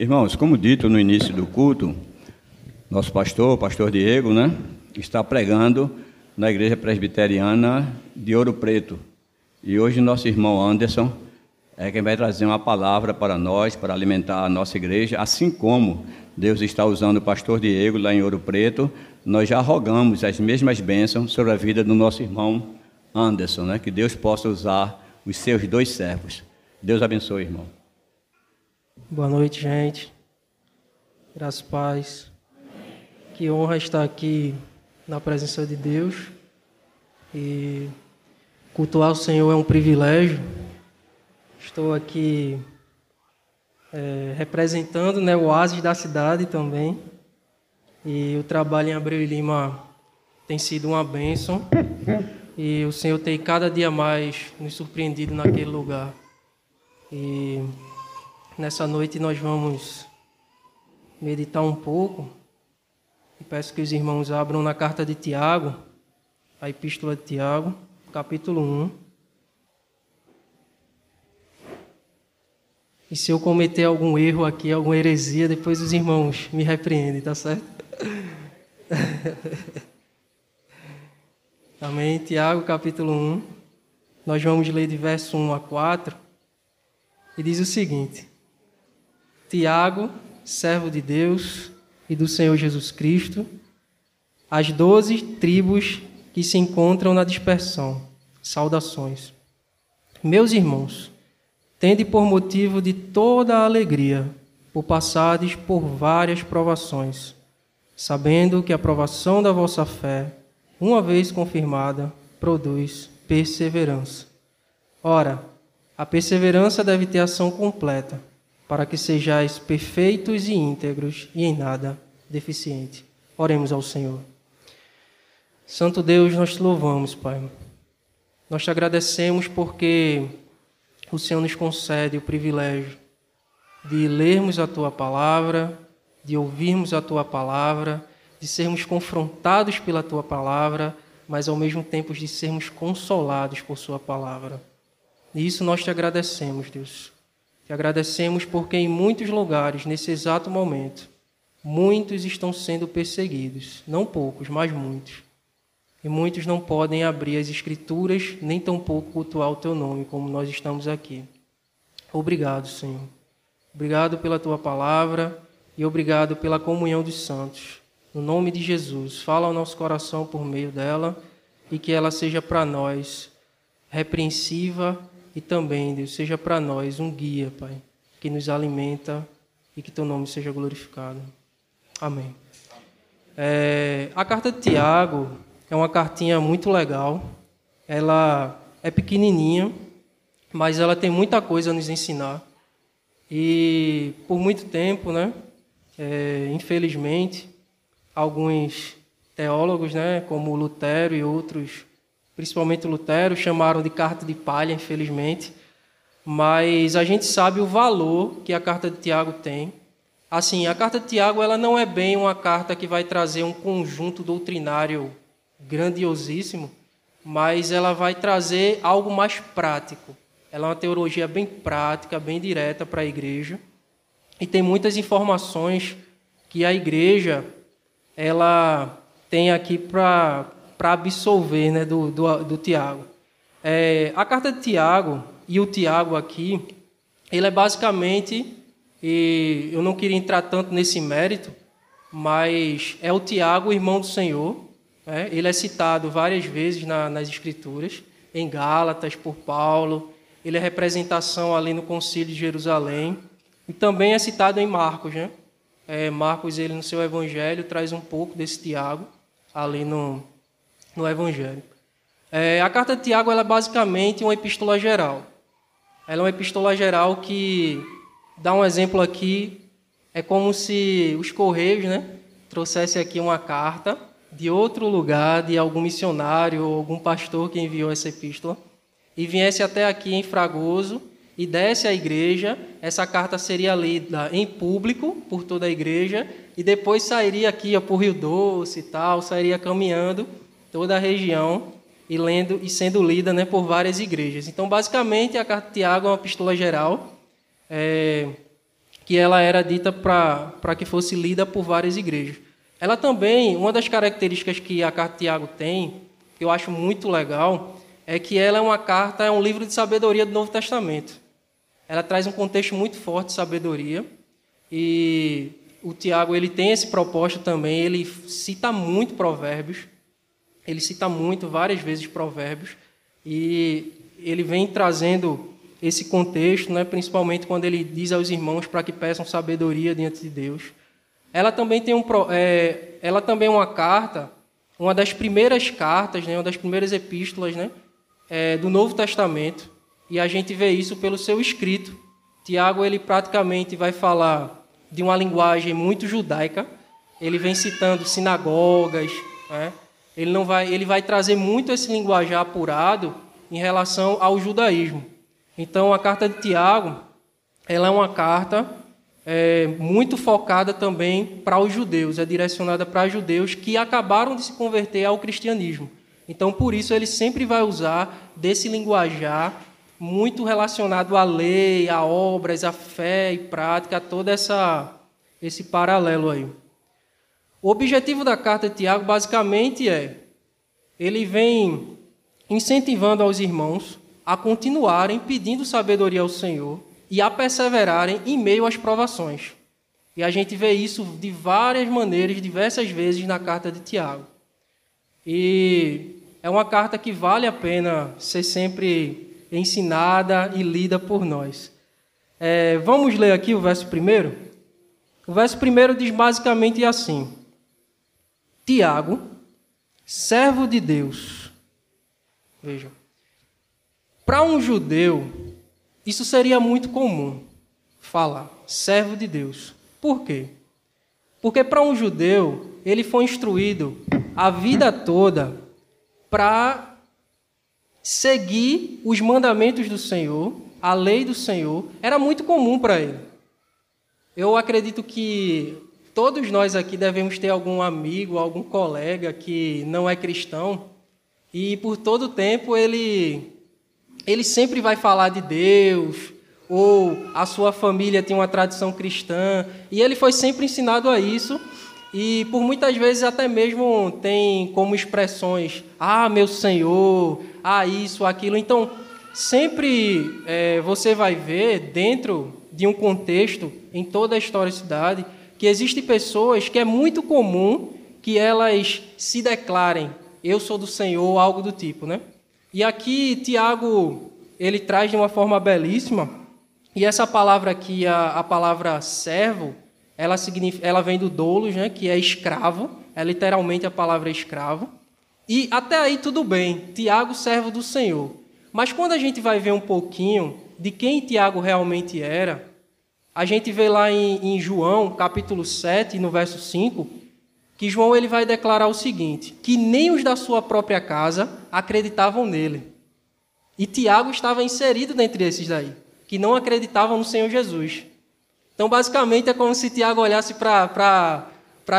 Irmãos, como dito no início do culto, nosso pastor, o pastor Diego, né, está pregando na igreja presbiteriana de Ouro Preto. E hoje nosso irmão Anderson é quem vai trazer uma palavra para nós, para alimentar a nossa igreja, assim como Deus está usando o pastor Diego lá em Ouro Preto, nós já rogamos as mesmas bênçãos sobre a vida do nosso irmão Anderson, né? que Deus possa usar os seus dois servos. Deus abençoe, irmão. Boa noite, gente. Graças paz. Que honra estar aqui na presença de Deus. E cultuar o Senhor é um privilégio. Estou aqui é, representando né, o oásis da cidade também. E o trabalho em Abreu e Lima tem sido uma bênção. E o Senhor tem cada dia mais nos surpreendido naquele lugar. E nessa noite nós vamos meditar um pouco. E peço que os irmãos abram na carta de Tiago, a epístola de Tiago, capítulo 1. E se eu cometer algum erro aqui, alguma heresia, depois os irmãos me repreendem, tá certo? Amém. Tiago, capítulo 1. Nós vamos ler de verso 1 a 4. E diz o seguinte: Tiago, servo de Deus e do Senhor Jesus Cristo, as doze tribos que se encontram na dispersão. Saudações. Meus irmãos, tende por motivo de toda a alegria, por passardes por várias provações, sabendo que a provação da vossa fé uma vez confirmada, produz perseverança. Ora, a perseverança deve ter ação completa, para que sejais perfeitos e íntegros e em nada deficiente. Oremos ao Senhor. Santo Deus, nós te louvamos, Pai. Nós te agradecemos porque o Senhor nos concede o privilégio de lermos a tua palavra, de ouvirmos a tua palavra de sermos confrontados pela tua palavra, mas ao mesmo tempo de sermos consolados por sua palavra. E isso nós te agradecemos, Deus. Te agradecemos porque em muitos lugares, nesse exato momento, muitos estão sendo perseguidos, não poucos, mas muitos. E muitos não podem abrir as escrituras, nem tampouco cultuar o teu nome, como nós estamos aqui. Obrigado, Senhor. Obrigado pela tua palavra e obrigado pela comunhão dos santos. No nome de Jesus, fala ao nosso coração por meio dela e que ela seja para nós repreensiva e também, Deus, seja para nós um guia, Pai, que nos alimenta e que teu nome seja glorificado. Amém. É, a carta de Tiago é uma cartinha muito legal. Ela é pequenininha, mas ela tem muita coisa a nos ensinar. E por muito tempo, né, é, infelizmente, alguns teólogos, né, como Lutero e outros, principalmente Lutero, chamaram de carta de palha, infelizmente. Mas a gente sabe o valor que a carta de Tiago tem. Assim, a carta de Tiago ela não é bem uma carta que vai trazer um conjunto doutrinário grandiosíssimo, mas ela vai trazer algo mais prático. Ela é uma teologia bem prática, bem direta para a igreja. E tem muitas informações que a igreja ela tem aqui para absolver né, do, do, do Tiago. É, a carta de Tiago e o Tiago aqui, ele é basicamente, e eu não queria entrar tanto nesse mérito, mas é o Tiago, irmão do Senhor. Né? Ele é citado várias vezes na, nas Escrituras, em Gálatas, por Paulo. Ele é representação ali no Concílio de Jerusalém. E também é citado em Marcos, né? é, Marcos, ele no seu evangelho, traz um pouco desse Tiago ali no, no evangelho. É, a carta de Tiago é basicamente uma epístola geral. Ela é uma epístola geral que, dá um exemplo aqui, é como se os Correios né, trouxessem aqui uma carta de outro lugar, de algum missionário ou algum pastor que enviou essa epístola, e viesse até aqui em Fragoso e desse à igreja, essa carta seria lida em público por toda a igreja e depois sairia aqui o Rio Doce e tal, sairia caminhando toda a região e lendo e sendo lida né, por várias igrejas. Então, basicamente, a carta de Tiago é uma epístola geral é, que ela era dita para que fosse lida por várias igrejas. Ela também, uma das características que a carta de Tiago tem, que eu acho muito legal, é que ela é uma carta, é um livro de sabedoria do Novo Testamento. Ela traz um contexto muito forte de sabedoria e o Tiago ele tem esse propósito também, ele cita muito provérbios, ele cita muito, várias vezes provérbios, e ele vem trazendo esse contexto, né, principalmente quando ele diz aos irmãos para que peçam sabedoria diante de Deus. Ela também tem um, é, ela também é uma carta, uma das primeiras cartas, né, uma das primeiras epístolas, né, é, do Novo Testamento, e a gente vê isso pelo seu escrito. Tiago ele praticamente vai falar de uma linguagem muito judaica. Ele vem citando sinagogas, né? Ele não vai, ele vai trazer muito esse linguajar apurado em relação ao judaísmo. Então, a carta de Tiago, ela é uma carta é, muito focada também para os judeus, é direcionada para judeus que acabaram de se converter ao cristianismo. Então, por isso, ele sempre vai usar desse linguajar muito relacionado à lei, a obras, à fé e prática, todo essa, esse paralelo aí. O objetivo da carta de Tiago, basicamente, é ele vem incentivando aos irmãos a continuarem pedindo sabedoria ao Senhor e a perseverarem em meio às provações. E a gente vê isso de várias maneiras, diversas vezes na carta de Tiago. E é uma carta que vale a pena ser sempre ensinada e lida por nós. É, vamos ler aqui o verso primeiro? O verso primeiro diz basicamente assim: Tiago, servo de Deus. Vejam. Para um judeu, isso seria muito comum falar, servo de Deus. Por quê? Porque para um judeu, ele foi instruído a vida toda para seguir os mandamentos do Senhor, a lei do Senhor, era muito comum para ele. Eu acredito que todos nós aqui devemos ter algum amigo, algum colega que não é cristão e por todo o tempo ele ele sempre vai falar de Deus, ou a sua família tem uma tradição cristã, e ele foi sempre ensinado a isso, e por muitas vezes até mesmo tem como expressões, ah, meu Senhor, ah, isso, aquilo. Então, sempre é, você vai ver dentro de um contexto, em toda a história da cidade, que existem pessoas que é muito comum que elas se declarem, eu sou do Senhor, algo do tipo, né? E aqui Tiago ele traz de uma forma belíssima. E essa palavra aqui, a, a palavra servo, ela, ela vem do doulos, né, que é escravo. É literalmente a palavra escravo. E até aí tudo bem. Tiago, servo do Senhor. Mas quando a gente vai ver um pouquinho de quem Tiago realmente era, a gente vê lá em, em João, capítulo 7, no verso 5, que João ele vai declarar o seguinte: que nem os da sua própria casa acreditavam nele. E Tiago estava inserido dentre esses daí, que não acreditavam no Senhor Jesus. Então, basicamente, é como se Tiago olhasse para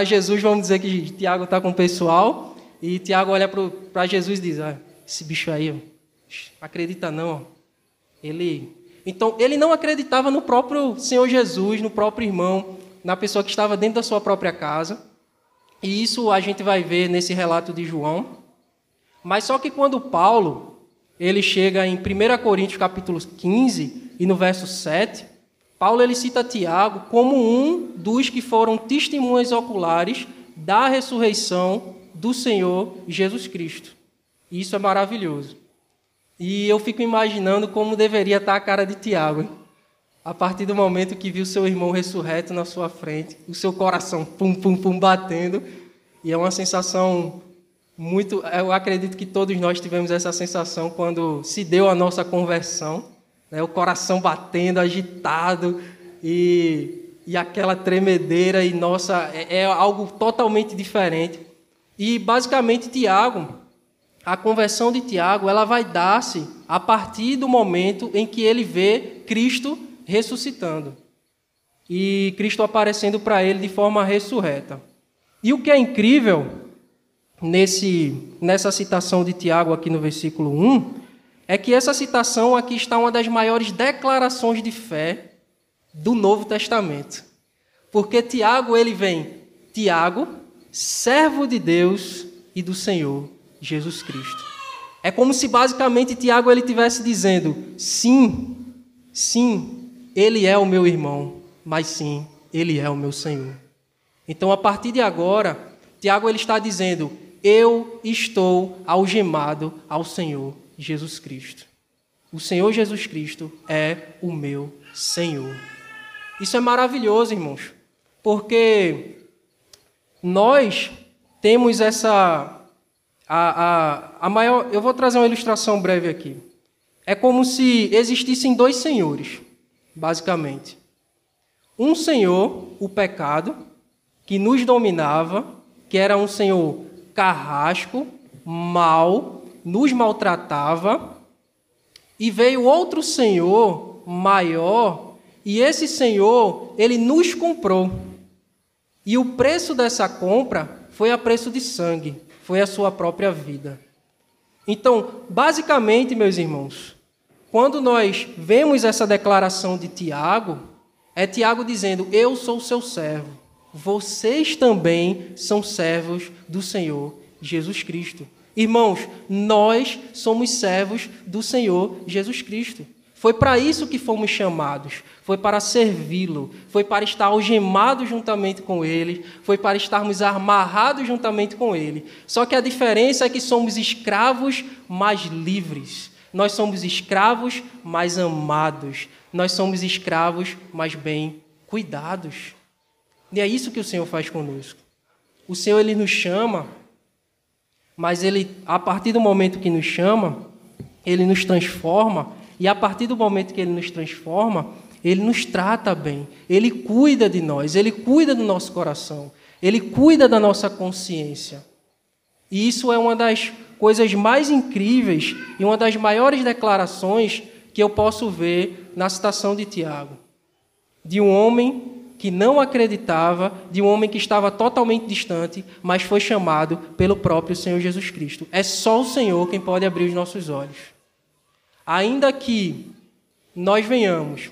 Jesus, vamos dizer que Tiago está com o pessoal, e Tiago olha para Jesus e diz: ah, esse bicho aí, ó, acredita não. Ele. Então, ele não acreditava no próprio Senhor Jesus, no próprio irmão, na pessoa que estava dentro da sua própria casa. E isso a gente vai ver nesse relato de João. Mas só que quando Paulo ele chega em 1 Coríntios capítulo 15 e no verso 7, Paulo ele cita Tiago como um dos que foram testemunhas oculares da ressurreição do Senhor Jesus Cristo. Isso é maravilhoso. E eu fico imaginando como deveria estar a cara de Tiago. A partir do momento que viu seu irmão ressurreto na sua frente, o seu coração pum, pum, pum batendo, e é uma sensação muito. Eu acredito que todos nós tivemos essa sensação quando se deu a nossa conversão, né? o coração batendo, agitado, e, e aquela tremedeira, e nossa, é, é algo totalmente diferente. E basicamente, Tiago, a conversão de Tiago, ela vai dar-se a partir do momento em que ele vê Cristo ressuscitando. E Cristo aparecendo para ele de forma ressurreta. E o que é incrível nesse, nessa citação de Tiago aqui no versículo 1 é que essa citação aqui está uma das maiores declarações de fé do Novo Testamento. Porque Tiago ele vem, Tiago, servo de Deus e do Senhor Jesus Cristo. É como se basicamente Tiago ele tivesse dizendo: sim, sim, ele é o meu irmão, mas sim, ele é o meu Senhor. Então, a partir de agora, Tiago ele está dizendo: eu estou algemado ao Senhor Jesus Cristo. O Senhor Jesus Cristo é o meu Senhor. Isso é maravilhoso, irmãos, porque nós temos essa. A, a, a maior, eu vou trazer uma ilustração breve aqui. É como se existissem dois senhores, basicamente. Um senhor, o pecado, que nos dominava, que era um senhor carrasco, mau, nos maltratava, e veio outro senhor maior, e esse senhor, ele nos comprou. E o preço dessa compra foi a preço de sangue, foi a sua própria vida. Então, basicamente, meus irmãos, quando nós vemos essa declaração de Tiago, é Tiago dizendo: Eu sou seu servo. Vocês também são servos do Senhor Jesus Cristo. Irmãos, nós somos servos do Senhor Jesus Cristo. Foi para isso que fomos chamados, foi para servi-lo, foi para estar algemados juntamente com ele, foi para estarmos amarrados juntamente com ele. Só que a diferença é que somos escravos mais livres. Nós somos escravos mais amados. Nós somos escravos mais bem cuidados. E é isso que o Senhor faz conosco. O Senhor ele nos chama, mas ele a partir do momento que nos chama, ele nos transforma e a partir do momento que ele nos transforma, ele nos trata bem, ele cuida de nós, ele cuida do nosso coração, ele cuida da nossa consciência. E isso é uma das coisas mais incríveis e uma das maiores declarações que eu posso ver na citação de Tiago. De um homem que não acreditava, de um homem que estava totalmente distante, mas foi chamado pelo próprio Senhor Jesus Cristo. É só o Senhor quem pode abrir os nossos olhos. Ainda que nós venhamos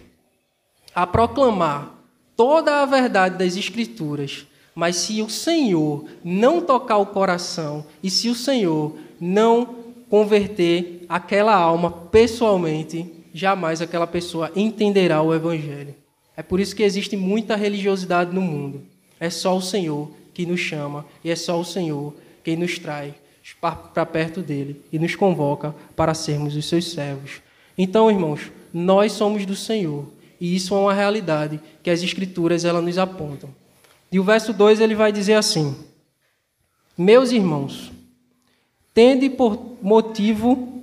a proclamar toda a verdade das Escrituras, mas se o Senhor não tocar o coração e se o Senhor não converter aquela alma pessoalmente, jamais aquela pessoa entenderá o Evangelho. É por isso que existe muita religiosidade no mundo. É só o Senhor que nos chama e é só o Senhor quem nos traz para perto dele e nos convoca para sermos os seus servos. Então, irmãos, nós somos do Senhor e isso é uma realidade que as Escrituras elas nos apontam. E o verso 2 ele vai dizer assim: Meus irmãos, tende por motivo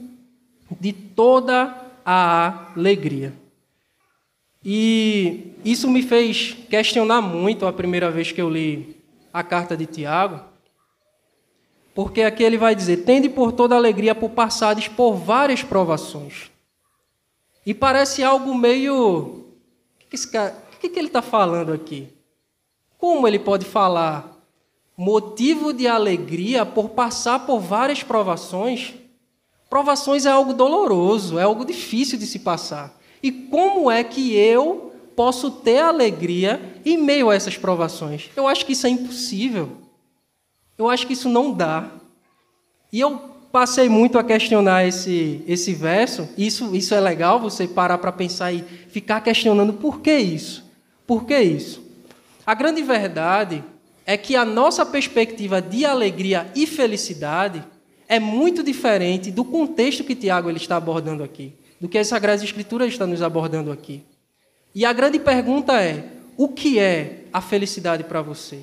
de toda a alegria. E isso me fez questionar muito a primeira vez que eu li a carta de Tiago, porque aqui ele vai dizer: tende por toda alegria por passares por várias provações. E parece algo meio. O que, cara... o que, que ele está falando aqui? Como ele pode falar motivo de alegria por passar por várias provações? Provações é algo doloroso, é algo difícil de se passar. E como é que eu posso ter alegria em meio a essas provações? Eu acho que isso é impossível. Eu acho que isso não dá. E eu passei muito a questionar esse, esse verso. Isso, isso é legal, você parar para pensar e ficar questionando por que isso? Por que isso? A grande verdade é que a nossa perspectiva de alegria e felicidade é muito diferente do contexto que Tiago ele está abordando aqui, do que as Sagradas Escrituras estão nos abordando aqui. E a grande pergunta é: o que é a felicidade para você?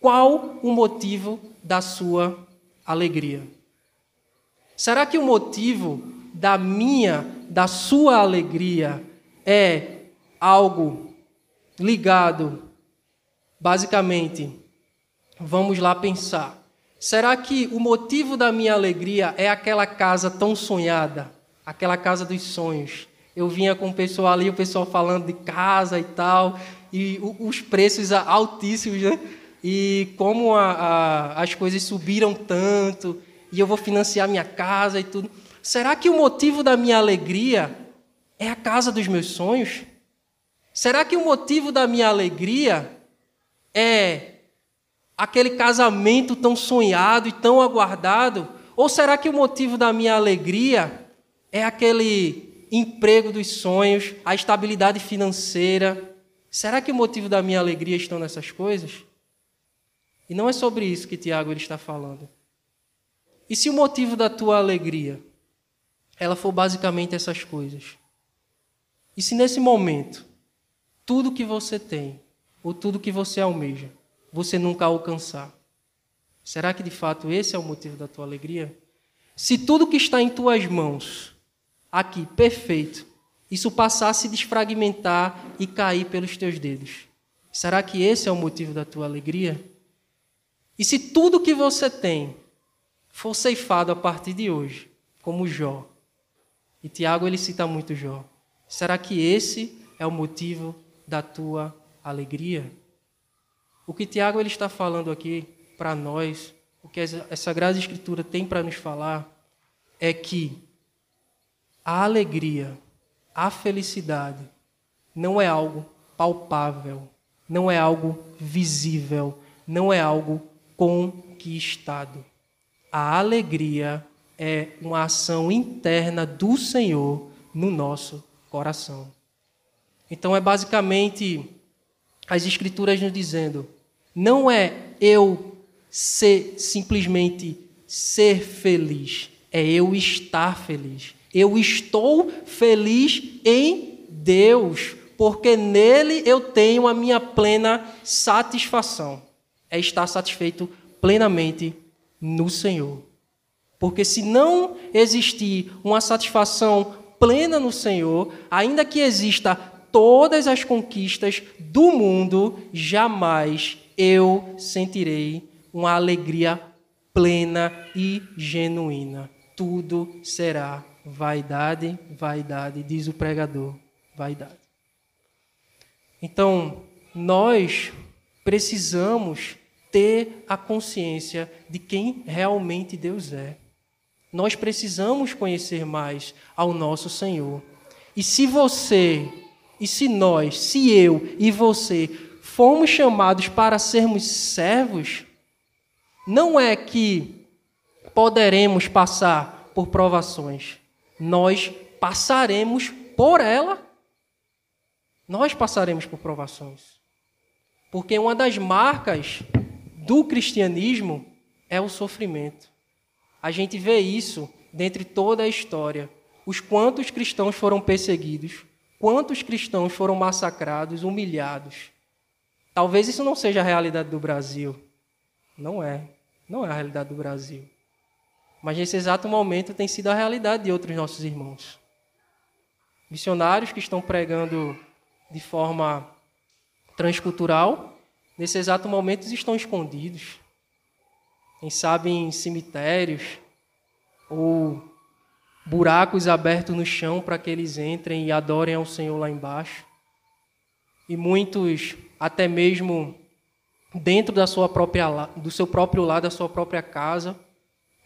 Qual o motivo da sua alegria? Será que o motivo da minha, da sua alegria é algo ligado, basicamente, vamos lá pensar. Será que o motivo da minha alegria é aquela casa tão sonhada, aquela casa dos sonhos? Eu vinha com o pessoal ali, o pessoal falando de casa e tal, e os preços altíssimos, né? E como a, a, as coisas subiram tanto, e eu vou financiar minha casa e tudo. Será que o motivo da minha alegria é a casa dos meus sonhos? Será que o motivo da minha alegria é aquele casamento tão sonhado e tão aguardado? Ou será que o motivo da minha alegria é aquele emprego dos sonhos, a estabilidade financeira? Será que o motivo da minha alegria estão nessas coisas? E não é sobre isso que Tiago ele está falando. E se o motivo da tua alegria ela for basicamente essas coisas? E se nesse momento tudo que você tem ou tudo que você almeja, você nunca alcançar? Será que de fato esse é o motivo da tua alegria? Se tudo que está em tuas mãos, aqui, perfeito, isso passar a se desfragmentar e cair pelos teus dedos, será que esse é o motivo da tua alegria? E se tudo que você tem for ceifado a partir de hoje, como Jó, e Tiago ele cita muito Jó, será que esse é o motivo da tua alegria? O que Tiago ele está falando aqui para nós, o que essa Sagrada Escritura tem para nos falar, é que a alegria, a felicidade, não é algo palpável, não é algo visível, não é algo conquistado. A alegria é uma ação interna do Senhor no nosso coração. Então é basicamente as Escrituras nos dizendo: não é eu ser simplesmente ser feliz, é eu estar feliz. Eu estou feliz em Deus, porque nele eu tenho a minha plena satisfação. É estar satisfeito plenamente no Senhor. Porque se não existir uma satisfação plena no Senhor, ainda que exista todas as conquistas do mundo, jamais eu sentirei uma alegria plena e genuína. Tudo será vaidade, vaidade, diz o pregador, vaidade. Então, nós precisamos ter a consciência de quem realmente Deus é. Nós precisamos conhecer mais ao nosso Senhor. E se você, e se nós, se eu e você fomos chamados para sermos servos, não é que poderemos passar por provações, nós passaremos por ela. Nós passaremos por provações. Porque uma das marcas do cristianismo é o sofrimento. A gente vê isso dentre toda a história. Os quantos cristãos foram perseguidos, quantos cristãos foram massacrados, humilhados. Talvez isso não seja a realidade do Brasil. Não é. Não é a realidade do Brasil. Mas nesse exato momento tem sido a realidade de outros nossos irmãos. Missionários que estão pregando de forma transcultural, nesse exato momento estão escondidos. Quem sabe em cemitérios ou buracos abertos no chão para que eles entrem e adorem ao Senhor lá embaixo. E muitos até mesmo dentro da sua própria do seu próprio lar, da sua própria casa,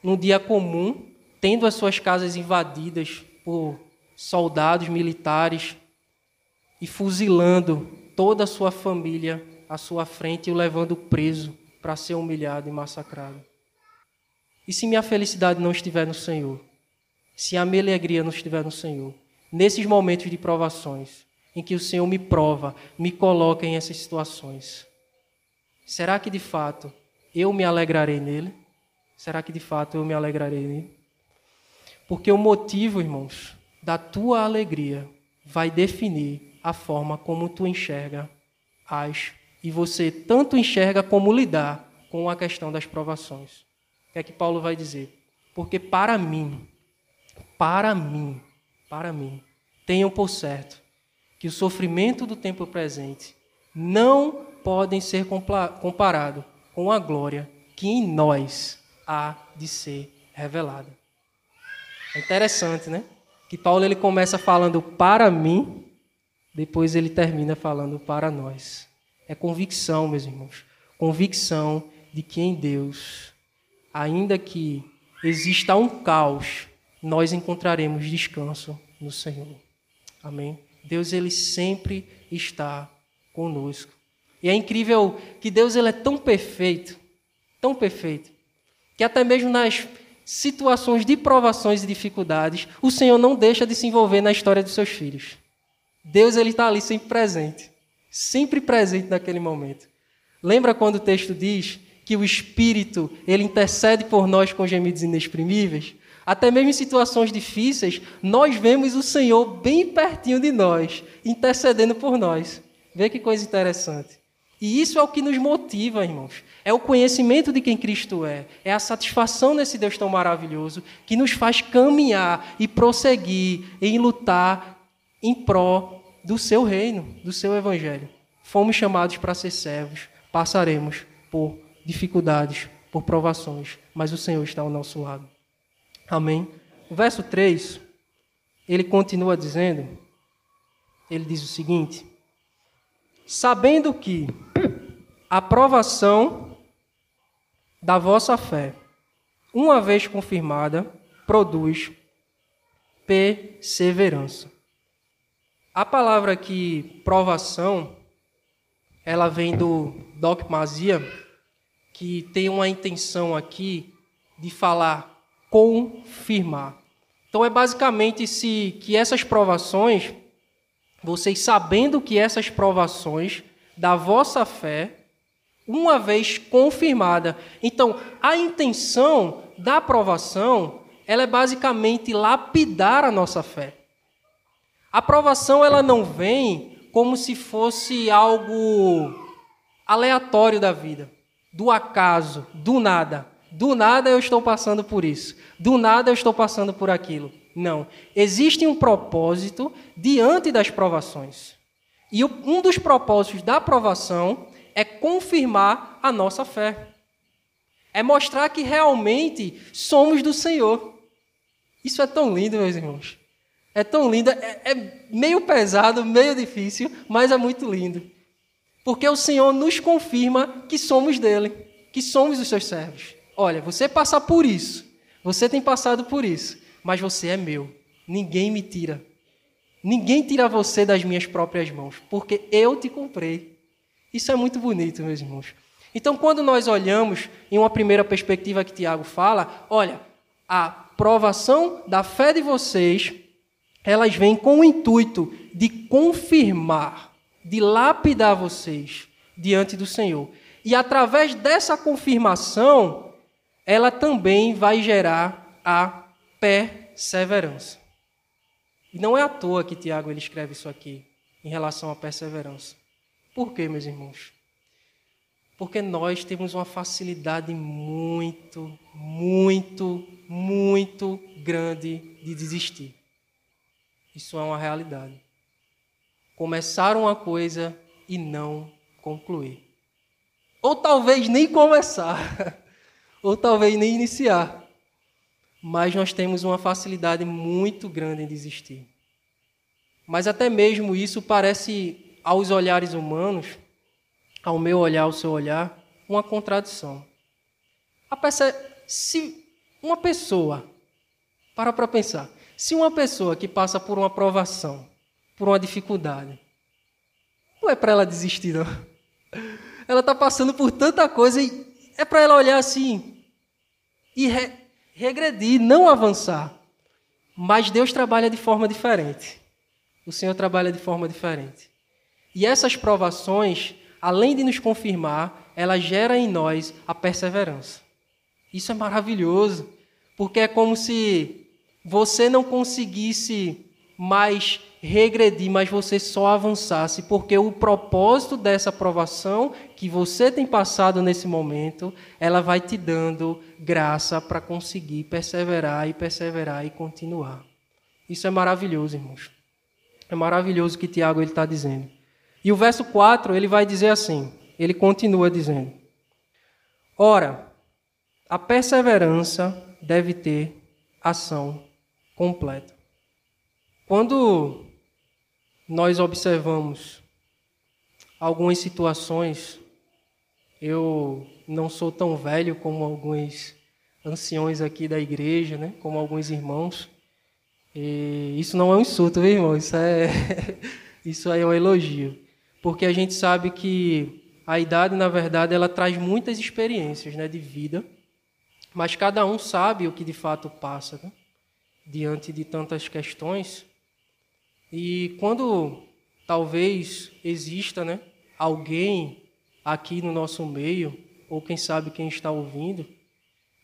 num dia comum, tendo as suas casas invadidas por soldados militares e fuzilando toda a sua família à sua frente e o levando preso para ser humilhado e massacrado. E se minha felicidade não estiver no Senhor? Se a minha alegria não estiver no Senhor? Nesses momentos de provações, em que o Senhor me prova, me coloca em essas situações, será que de fato eu me alegrarei nele? Será que de fato eu me alegrarei nele? Porque o motivo, irmãos, da tua alegria vai definir a forma como tu enxerga as e você tanto enxerga como lidar com a questão das provações. O que é que Paulo vai dizer? Porque para mim, para mim, para mim, tenham por certo que o sofrimento do tempo presente não podem ser comparado com a glória que em nós há de ser revelada. É interessante, né? Que Paulo ele começa falando para mim, depois ele termina falando para nós. É convicção, meus irmãos. Convicção de que em Deus, ainda que exista um caos, nós encontraremos descanso no Senhor. Amém? Deus ele sempre está conosco. E é incrível que Deus ele é tão perfeito, tão perfeito, que até mesmo nas situações de provações e dificuldades, o Senhor não deixa de se envolver na história dos seus filhos. Deus ele está ali sempre presente, sempre presente naquele momento. Lembra quando o texto diz que o Espírito ele intercede por nós com gemidos inexprimíveis? Até mesmo em situações difíceis, nós vemos o Senhor bem pertinho de nós, intercedendo por nós. Vê que coisa interessante. E isso é o que nos motiva, irmãos. É o conhecimento de quem Cristo é. É a satisfação nesse Deus tão maravilhoso que nos faz caminhar e prosseguir em lutar em pró do seu reino, do seu evangelho. Fomos chamados para ser servos. Passaremos por dificuldades, por provações, mas o Senhor está ao nosso lado. Amém. O verso 3, ele continua dizendo, ele diz o seguinte: Sabendo que a provação da vossa fé, uma vez confirmada, produz perseverança. A palavra aqui, provação, ela vem do docmasia, que tem uma intenção aqui de falar confirmar. Então é basicamente se que essas provações, vocês sabendo que essas provações da vossa fé, uma vez confirmada. Então, a intenção da aprovação, ela é basicamente lapidar a nossa fé. A aprovação ela não vem como se fosse algo aleatório da vida, do acaso, do nada. Do nada eu estou passando por isso. Do nada eu estou passando por aquilo. Não. Existe um propósito diante das provações. E um dos propósitos da provação é confirmar a nossa fé. É mostrar que realmente somos do Senhor. Isso é tão lindo, meus irmãos. É tão lindo. É, é meio pesado, meio difícil, mas é muito lindo. Porque o Senhor nos confirma que somos dele, que somos os seus servos. Olha, você passar por isso, você tem passado por isso, mas você é meu. Ninguém me tira. Ninguém tira você das minhas próprias mãos, porque eu te comprei. Isso é muito bonito, meus irmãos. Então, quando nós olhamos em uma primeira perspectiva que Tiago fala, olha, a provação da fé de vocês, elas vêm com o intuito de confirmar, de lapidar vocês diante do Senhor. E através dessa confirmação, ela também vai gerar a perseverança. E não é à toa que Tiago ele escreve isso aqui em relação à perseverança. Por quê, meus irmãos? Porque nós temos uma facilidade muito, muito, muito grande de desistir. Isso é uma realidade. Começar uma coisa e não concluir. Ou talvez nem começar. ou talvez nem iniciar. Mas nós temos uma facilidade muito grande em desistir. Mas até mesmo isso parece, aos olhares humanos, ao meu olhar, ao seu olhar, uma contradição. Se uma pessoa, para para pensar, se uma pessoa que passa por uma provação, por uma dificuldade, não é para ela desistir, não. Ela está passando por tanta coisa e é para ela olhar assim, e re regredir, não avançar. Mas Deus trabalha de forma diferente. O Senhor trabalha de forma diferente. E essas provações, além de nos confirmar, ela gera em nós a perseverança. Isso é maravilhoso, porque é como se você não conseguisse mais regredir, mas você só avançasse, porque o propósito dessa aprovação que você tem passado nesse momento, ela vai te dando graça para conseguir perseverar e perseverar e continuar. Isso é maravilhoso, irmãos. É maravilhoso o que Tiago está dizendo. E o verso 4, ele vai dizer assim, ele continua dizendo, Ora, a perseverança deve ter ação completa. Quando nós observamos algumas situações, eu não sou tão velho como alguns anciões aqui da igreja, né, como alguns irmãos, E isso não é um insulto, irmão? Isso, é... isso aí é um elogio. Porque a gente sabe que a idade, na verdade, ela traz muitas experiências né, de vida, mas cada um sabe o que de fato passa né? Diante de tantas questões. E quando talvez exista né, alguém aqui no nosso meio, ou quem sabe quem está ouvindo,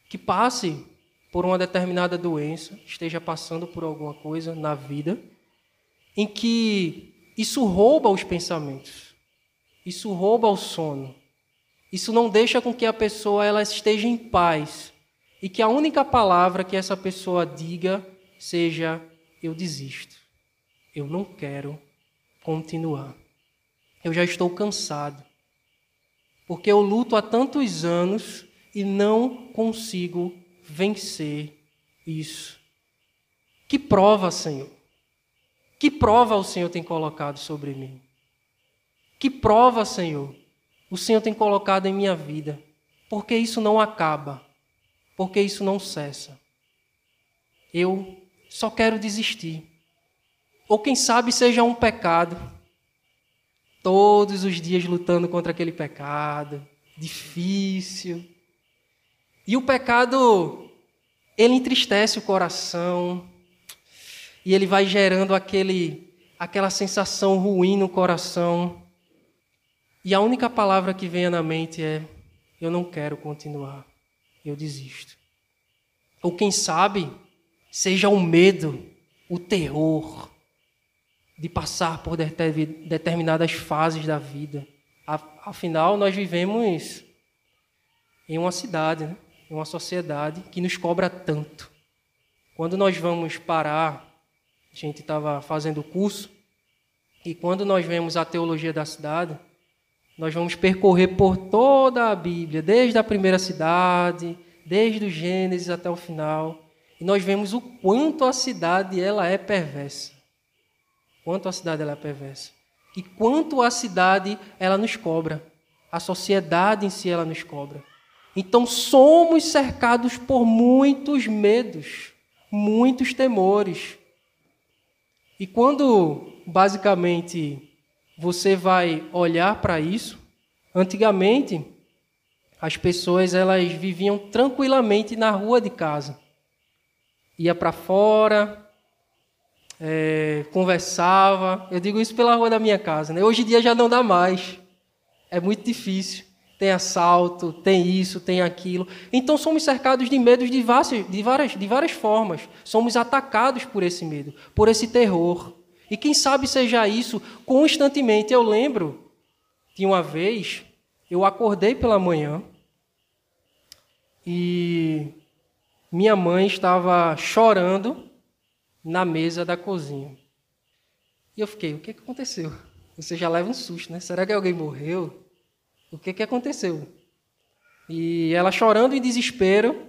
que passe por uma determinada doença, esteja passando por alguma coisa na vida, em que isso rouba os pensamentos, isso rouba o sono, isso não deixa com que a pessoa ela esteja em paz e que a única palavra que essa pessoa diga seja: eu desisto, eu não quero continuar, eu já estou cansado, porque eu luto há tantos anos e não consigo vencer isso. Que prova, Senhor? Que prova o Senhor tem colocado sobre mim? Que prova, Senhor, o Senhor tem colocado em minha vida? Porque isso não acaba, porque isso não cessa. Eu só quero desistir. Ou quem sabe seja um pecado. Todos os dias lutando contra aquele pecado, difícil, e o pecado, ele entristece o coração e ele vai gerando aquele, aquela sensação ruim no coração. E a única palavra que vem na mente é: eu não quero continuar, eu desisto. Ou quem sabe, seja o medo, o terror de passar por determinadas fases da vida. Afinal, nós vivemos em uma cidade, né? em uma sociedade que nos cobra tanto. Quando nós vamos parar, a gente estava fazendo o curso, e quando nós vemos a teologia da cidade, nós vamos percorrer por toda a Bíblia, desde a primeira cidade, desde o Gênesis até o final, e nós vemos o quanto a cidade ela é perversa. Quanto a cidade ela é perversa. E quanto a cidade ela nos cobra. A sociedade em si ela nos cobra. Então somos cercados por muitos medos, muitos temores. E quando basicamente você vai olhar para isso, antigamente as pessoas elas viviam tranquilamente na rua de casa. Ia para fora, é, conversava. Eu digo isso pela rua da minha casa. Né? Hoje em dia já não dá mais. É muito difícil tem assalto, tem isso, tem aquilo. Então somos cercados de medos de várias, de várias, de várias formas. Somos atacados por esse medo, por esse terror. E quem sabe seja isso constantemente. Eu lembro de uma vez, eu acordei pela manhã e minha mãe estava chorando na mesa da cozinha. E eu fiquei, o que aconteceu? Você já leva um susto, né? Será que alguém morreu? o que, que aconteceu. E ela chorando em desespero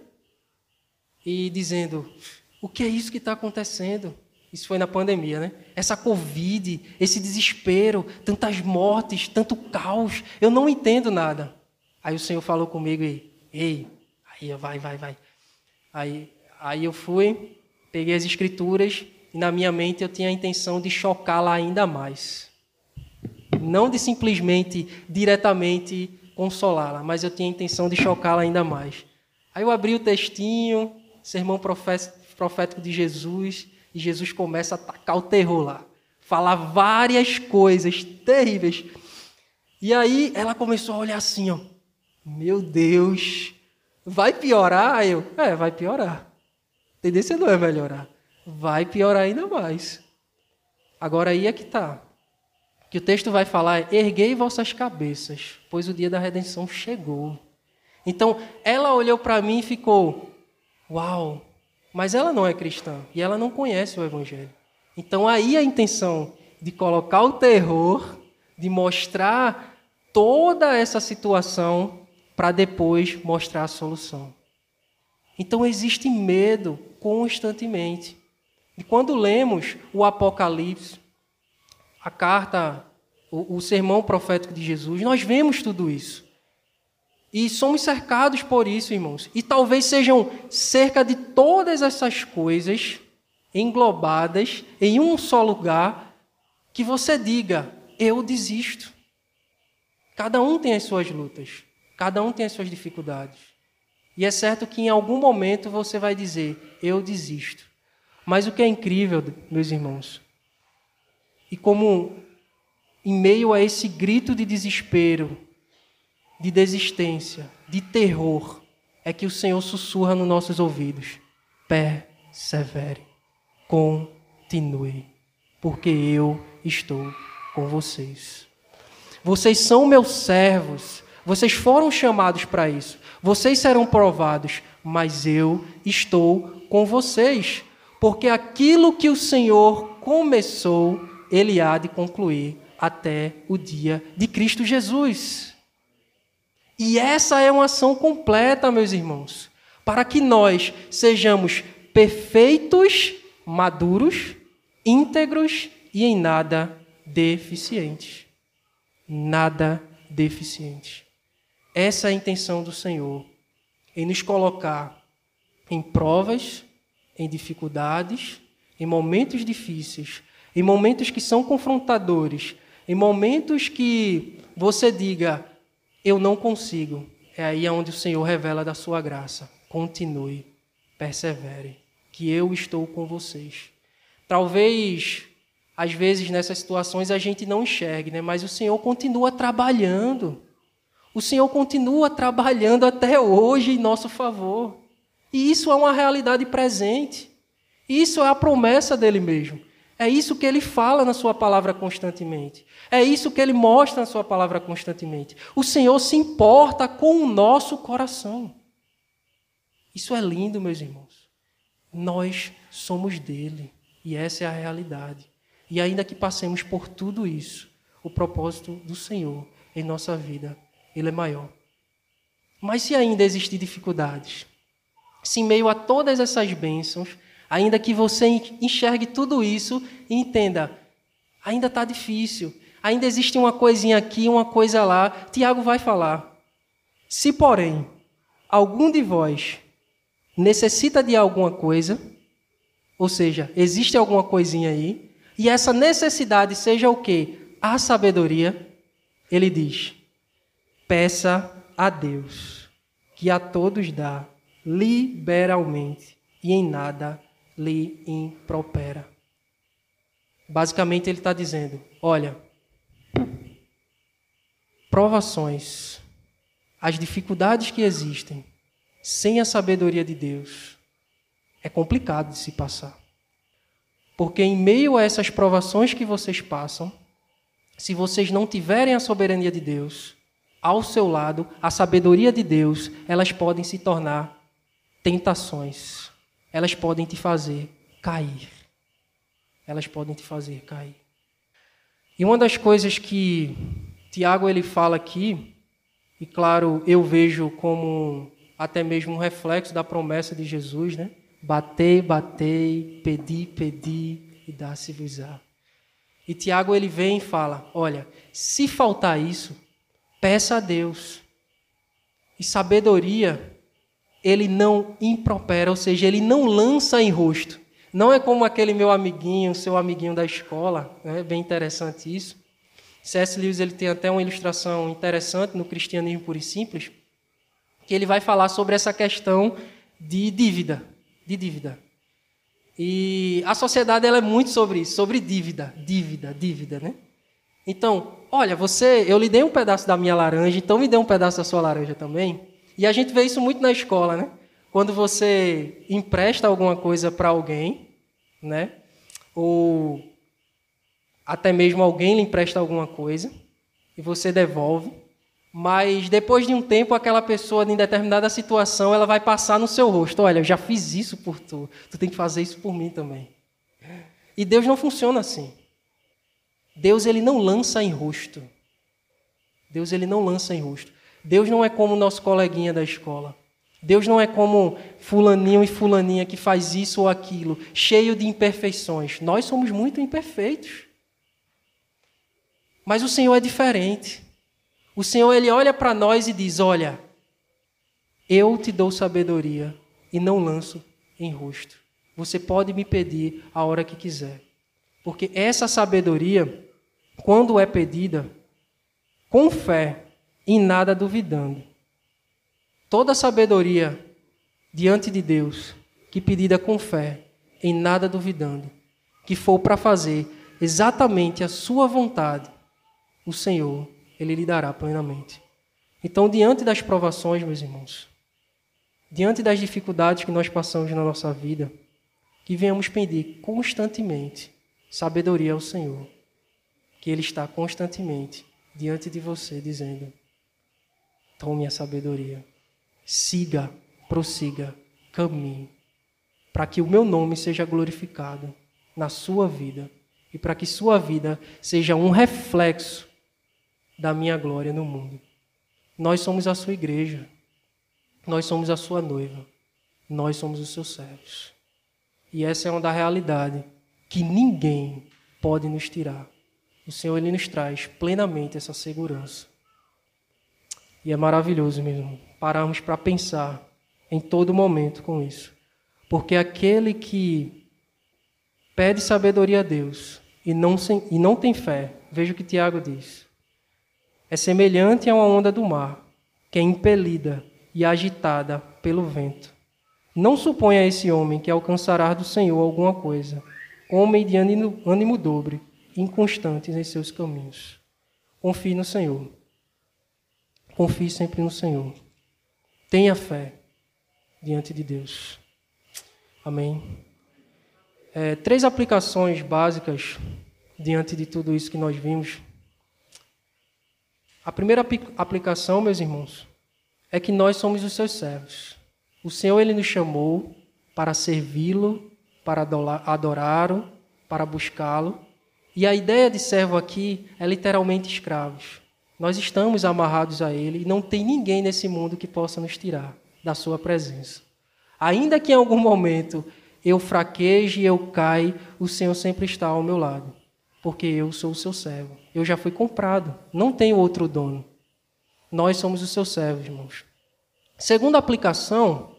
e dizendo: O que é isso que está acontecendo? Isso foi na pandemia, né? Essa Covid, esse desespero, tantas mortes, tanto caos, eu não entendo nada. Aí o Senhor falou comigo e, ei, aí vai, vai, vai. Aí, aí eu fui, peguei as escrituras e na minha mente eu tinha a intenção de chocá-la ainda mais não de simplesmente diretamente consolá-la, mas eu tinha a intenção de chocá-la ainda mais. Aí eu abri o textinho, sermão profético de Jesus, e Jesus começa a atacar o terror lá, falar várias coisas terríveis. E aí ela começou a olhar assim, ó, meu Deus, vai piorar? Aí eu, é, vai piorar. A tendência não é melhorar, vai piorar ainda mais. Agora aí é que está que o texto vai falar: erguei vossas cabeças, pois o dia da redenção chegou. Então, ela olhou para mim e ficou: Uau! Mas ela não é cristã e ela não conhece o Evangelho. Então, aí a intenção de colocar o terror, de mostrar toda essa situação para depois mostrar a solução. Então, existe medo constantemente. E quando lemos o Apocalipse, a carta, o, o sermão profético de Jesus, nós vemos tudo isso. E somos cercados por isso, irmãos. E talvez sejam cerca de todas essas coisas englobadas em um só lugar que você diga: eu desisto. Cada um tem as suas lutas, cada um tem as suas dificuldades. E é certo que em algum momento você vai dizer: eu desisto. Mas o que é incrível, meus irmãos, e como em meio a esse grito de desespero, de desistência, de terror, é que o Senhor sussurra nos nossos ouvidos: persevere, continue, porque eu estou com vocês. Vocês são meus servos, vocês foram chamados para isso, vocês serão provados, mas eu estou com vocês, porque aquilo que o Senhor começou, ele há de concluir até o dia de Cristo Jesus. E essa é uma ação completa, meus irmãos, para que nós sejamos perfeitos, maduros, íntegros e em nada deficientes. Nada deficiente. Essa é a intenção do Senhor, em nos colocar em provas, em dificuldades, em momentos difíceis, em momentos que são confrontadores, em momentos que você diga, eu não consigo. É aí onde o Senhor revela da sua graça. Continue, persevere, que eu estou com vocês. Talvez, às vezes, nessas situações a gente não enxergue, né? mas o Senhor continua trabalhando. O Senhor continua trabalhando até hoje em nosso favor. E isso é uma realidade presente. Isso é a promessa dele mesmo. É isso que ele fala na sua palavra constantemente. É isso que ele mostra na sua palavra constantemente. O Senhor se importa com o nosso coração. Isso é lindo, meus irmãos. Nós somos dele. E essa é a realidade. E ainda que passemos por tudo isso, o propósito do Senhor em nossa vida ele é maior. Mas se ainda existir dificuldades, se em meio a todas essas bênçãos, ainda que você enxergue tudo isso e entenda, ainda está difícil, ainda existe uma coisinha aqui, uma coisa lá, Tiago vai falar. Se, porém, algum de vós necessita de alguma coisa, ou seja, existe alguma coisinha aí, e essa necessidade seja o quê? A sabedoria, ele diz: Peça a Deus, que a todos dá liberalmente e em nada lhe impropera. Basicamente, ele está dizendo: olha, provações, as dificuldades que existem, sem a sabedoria de Deus, é complicado de se passar. Porque em meio a essas provações que vocês passam, se vocês não tiverem a soberania de Deus, ao seu lado, a sabedoria de Deus, elas podem se tornar tentações. Elas podem te fazer cair. Elas podem te fazer cair. E uma das coisas que Tiago ele fala aqui, e claro, eu vejo como até mesmo um reflexo da promessa de Jesus, né? Batei, batei, pedi, pedi e dá-se-vos-á. E Tiago ele vem e fala: olha, se faltar isso, Peça a Deus. E sabedoria, ele não impropera, ou seja, ele não lança em rosto. Não é como aquele meu amiguinho, seu amiguinho da escola, é bem interessante isso. C.S. Lewis ele tem até uma ilustração interessante no Cristianismo Puro e Simples, que ele vai falar sobre essa questão de dívida, de dívida. E a sociedade ela é muito sobre isso, sobre dívida, dívida, dívida, né? Então, olha, você, eu lhe dei um pedaço da minha laranja, então me dê um pedaço da sua laranja também. E a gente vê isso muito na escola, né? Quando você empresta alguma coisa para alguém, né? Ou até mesmo alguém lhe empresta alguma coisa e você devolve, mas depois de um tempo aquela pessoa em determinada situação, ela vai passar no seu rosto, olha, eu já fiz isso por tu, tu tem que fazer isso por mim também. E Deus não funciona assim. Deus ele não lança em rosto. Deus ele não lança em rosto. Deus não é como nosso coleguinha da escola. Deus não é como fulaninho e fulaninha que faz isso ou aquilo, cheio de imperfeições. Nós somos muito imperfeitos. Mas o Senhor é diferente. O Senhor ele olha para nós e diz: "Olha, eu te dou sabedoria e não lanço em rosto. Você pode me pedir a hora que quiser. Porque essa sabedoria, quando é pedida, com fé, em nada duvidando. Toda sabedoria diante de Deus, que pedida com fé, em nada duvidando, que for para fazer exatamente a sua vontade, o Senhor, Ele lhe dará plenamente. Então, diante das provações, meus irmãos, diante das dificuldades que nós passamos na nossa vida, que venhamos pedir constantemente sabedoria ao Senhor, que Ele está constantemente diante de você dizendo: tome a sabedoria, siga, prossiga, caminhe, para que o meu nome seja glorificado na sua vida e para que sua vida seja um reflexo da minha glória no mundo. Nós somos a sua igreja. Nós somos a sua noiva. Nós somos os seus servos. E essa é uma da realidade que ninguém pode nos tirar. O Senhor ele nos traz plenamente essa segurança. E é maravilhoso mesmo pararmos para pensar em todo momento com isso. Porque aquele que pede sabedoria a Deus e não, e não tem fé, veja o que Tiago diz. É semelhante a uma onda do mar, que é impelida e agitada pelo vento. Não suponha esse homem que alcançará do Senhor alguma coisa, homem de ânimo, ânimo dobre, inconstantes em seus caminhos. Confie no Senhor. Confie sempre no Senhor. Tenha fé diante de Deus. Amém. É, três aplicações básicas diante de tudo isso que nós vimos. A primeira aplicação, meus irmãos, é que nós somos os seus servos. O Senhor ele nos chamou para servi-lo, para adorá-lo, para buscá-lo. E a ideia de servo aqui é literalmente escravos. Nós estamos amarrados a ele e não tem ninguém nesse mundo que possa nos tirar da sua presença. Ainda que em algum momento eu fraqueje, eu caia, o Senhor sempre está ao meu lado, porque eu sou o seu servo. Eu já fui comprado, não tenho outro dono. Nós somos os seus servos, irmãos. Segunda aplicação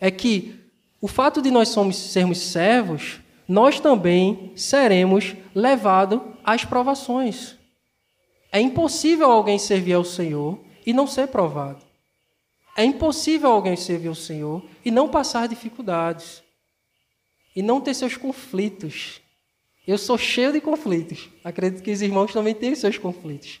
é que o fato de nós somos, sermos servos, nós também seremos levados às provações. É impossível alguém servir ao Senhor e não ser provado. É impossível alguém servir ao Senhor e não passar dificuldades. E não ter seus conflitos. Eu sou cheio de conflitos. Acredito que os irmãos também têm seus conflitos.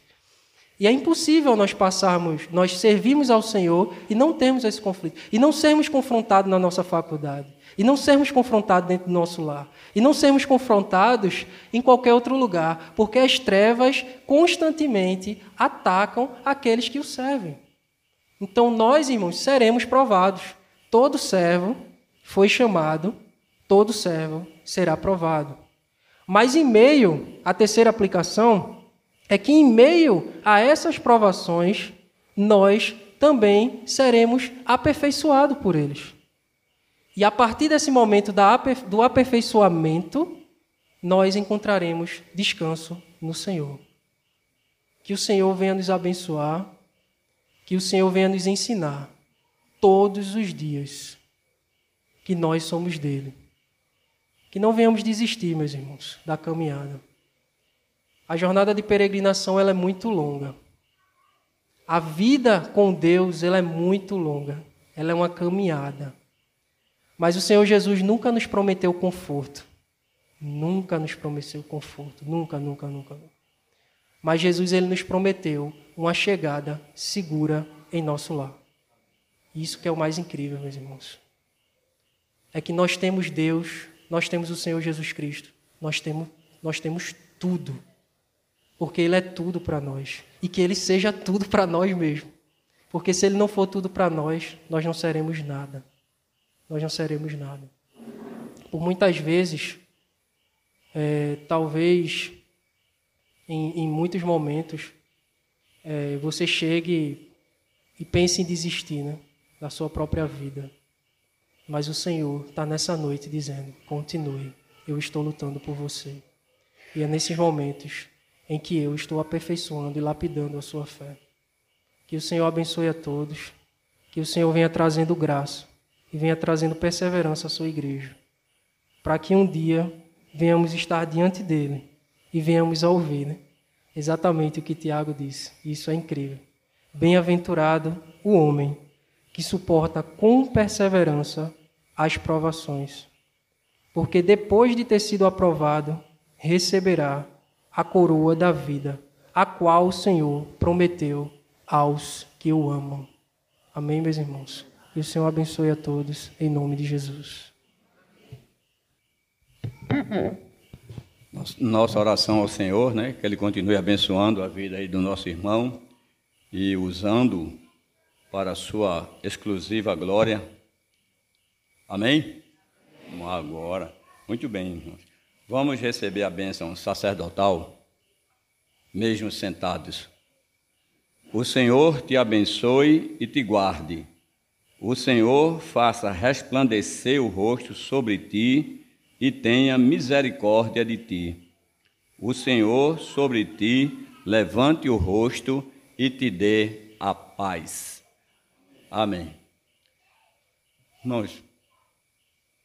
E é impossível nós passarmos, nós servirmos ao Senhor e não termos esse conflito. E não sermos confrontados na nossa faculdade. E não sermos confrontados dentro do nosso lar. E não sermos confrontados em qualquer outro lugar. Porque as trevas constantemente atacam aqueles que o servem. Então nós, irmãos, seremos provados. Todo servo foi chamado, todo servo será provado. Mas em meio à terceira aplicação, é que em meio a essas provações, nós também seremos aperfeiçoados por eles. E a partir desse momento do aperfeiçoamento, nós encontraremos descanso no Senhor. Que o Senhor venha nos abençoar que o Senhor venha nos ensinar todos os dias que nós somos dele. Que não venhamos desistir, meus irmãos, da caminhada. A jornada de peregrinação ela é muito longa. A vida com Deus ela é muito longa. Ela é uma caminhada. Mas o Senhor Jesus nunca nos prometeu conforto. Nunca nos prometeu conforto. Nunca, nunca, nunca. Mas Jesus ele nos prometeu uma chegada segura em nosso lar. Isso que é o mais incrível, meus irmãos. É que nós temos Deus, nós temos o Senhor Jesus Cristo, nós temos, nós temos tudo. Porque Ele é tudo para nós. E que Ele seja tudo para nós mesmo. Porque se Ele não for tudo para nós, nós não seremos nada. Nós não seremos nada. Por muitas vezes, é, talvez em, em muitos momentos, é, você chegue e pense em desistir né, da sua própria vida. Mas o Senhor está nessa noite dizendo: continue, eu estou lutando por você. E é nesses momentos em que eu estou aperfeiçoando e lapidando a sua fé. Que o Senhor abençoe a todos, que o Senhor venha trazendo graça e venha trazendo perseverança à sua igreja. para que um dia venhamos estar diante dele e venhamos a ouvir né? exatamente o que Tiago disse. Isso é incrível. Bem-aventurado o homem que suporta com perseverança as provações, porque depois de ter sido aprovado, receberá a coroa da vida, a qual o Senhor prometeu aos que o amam. Amém, meus irmãos. E o Senhor abençoe a todos, em nome de Jesus. Nossa oração ao Senhor, né? Que Ele continue abençoando a vida aí do nosso irmão e usando para a sua exclusiva glória. Amém? Vamos agora. Muito bem, irmãos. Vamos receber a bênção sacerdotal, mesmo sentados. O Senhor te abençoe e te guarde. O Senhor faça resplandecer o rosto sobre ti e tenha misericórdia de ti. O Senhor sobre ti levante o rosto e te dê a paz. Amém. Irmãos,